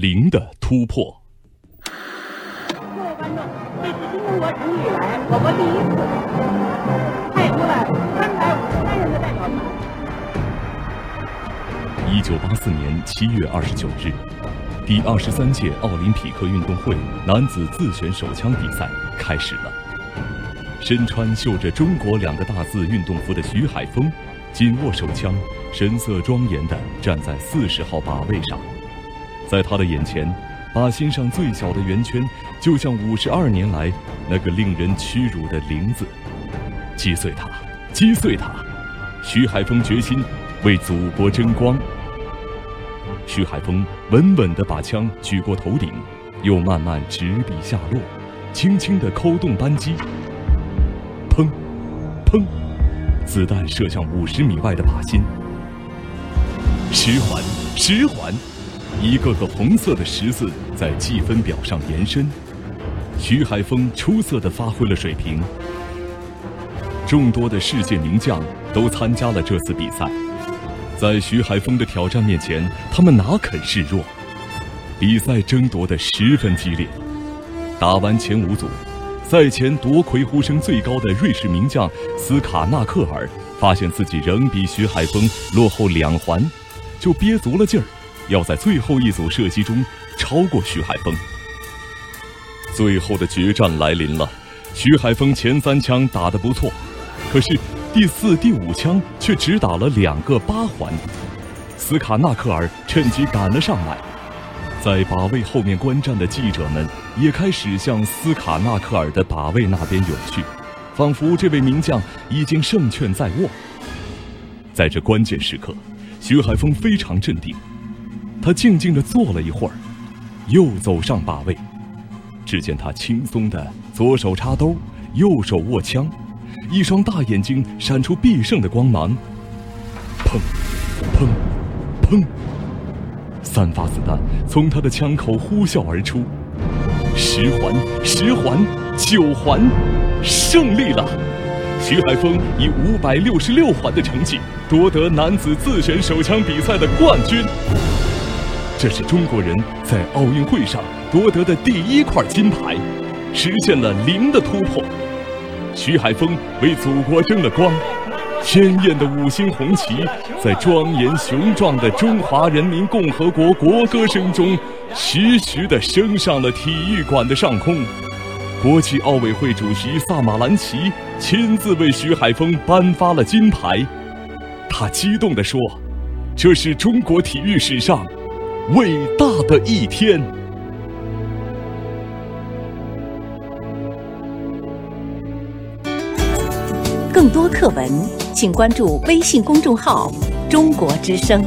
零的突破。各位观众，这是中国成立以来我国第一次派出了三百五十三人的代表团。一九八四年七月二十九日，第二十三届奥林匹克运动会男子自选手枪比赛开始了。身穿绣着“中国”两个大字运动服的徐海峰，紧握手枪，神色庄严地站在四十号靶位上。在他的眼前，靶心上最小的圆圈，就像五十二年来那个令人屈辱的零字。击碎它，击碎它！徐海峰决心为祖国争光。徐海峰稳稳地把枪举过头顶，又慢慢执笔下落，轻轻地扣动扳机。砰，砰！子弹射向五十米外的靶心。十环，十环！一个个红色的十字在计分表上延伸。徐海峰出色地发挥了水平。众多的世界名将都参加了这次比赛，在徐海峰的挑战面前，他们哪肯示弱？比赛争夺得十分激烈。打完前五组。赛前夺魁呼声最高的瑞士名将斯卡纳克尔，发现自己仍比徐海峰落后两环，就憋足了劲儿，要在最后一组射击中超过徐海峰。最后的决战来临了，徐海峰前三枪打得不错，可是第四、第五枪却只打了两个八环，斯卡纳克尔趁机赶了上来。在靶位后面观战的记者们也开始向斯卡纳克尔的靶位那边涌去，仿佛这位名将已经胜券在握。在这关键时刻，徐海峰非常镇定，他静静地坐了一会儿，又走上靶位。只见他轻松地左手插兜，右手握枪，一双大眼睛闪出必胜的光芒。砰，砰，砰。三发子弹从他的枪口呼啸而出，十环、十环、九环，胜利了！徐海峰以五百六十六环的成绩夺得男子自选手枪比赛的冠军。这是中国人在奥运会上夺得的第一块金牌，实现了零的突破。徐海峰为祖国争了光。鲜艳的五星红旗在庄严雄壮的中华人民共和国国歌声中，徐徐地升上了体育馆的上空。国际奥委会主席萨马兰奇亲自为徐海峰颁发了金牌，他激动地说：“这是中国体育史上伟大的一天。”更多课文。请关注微信公众号“中国之声”。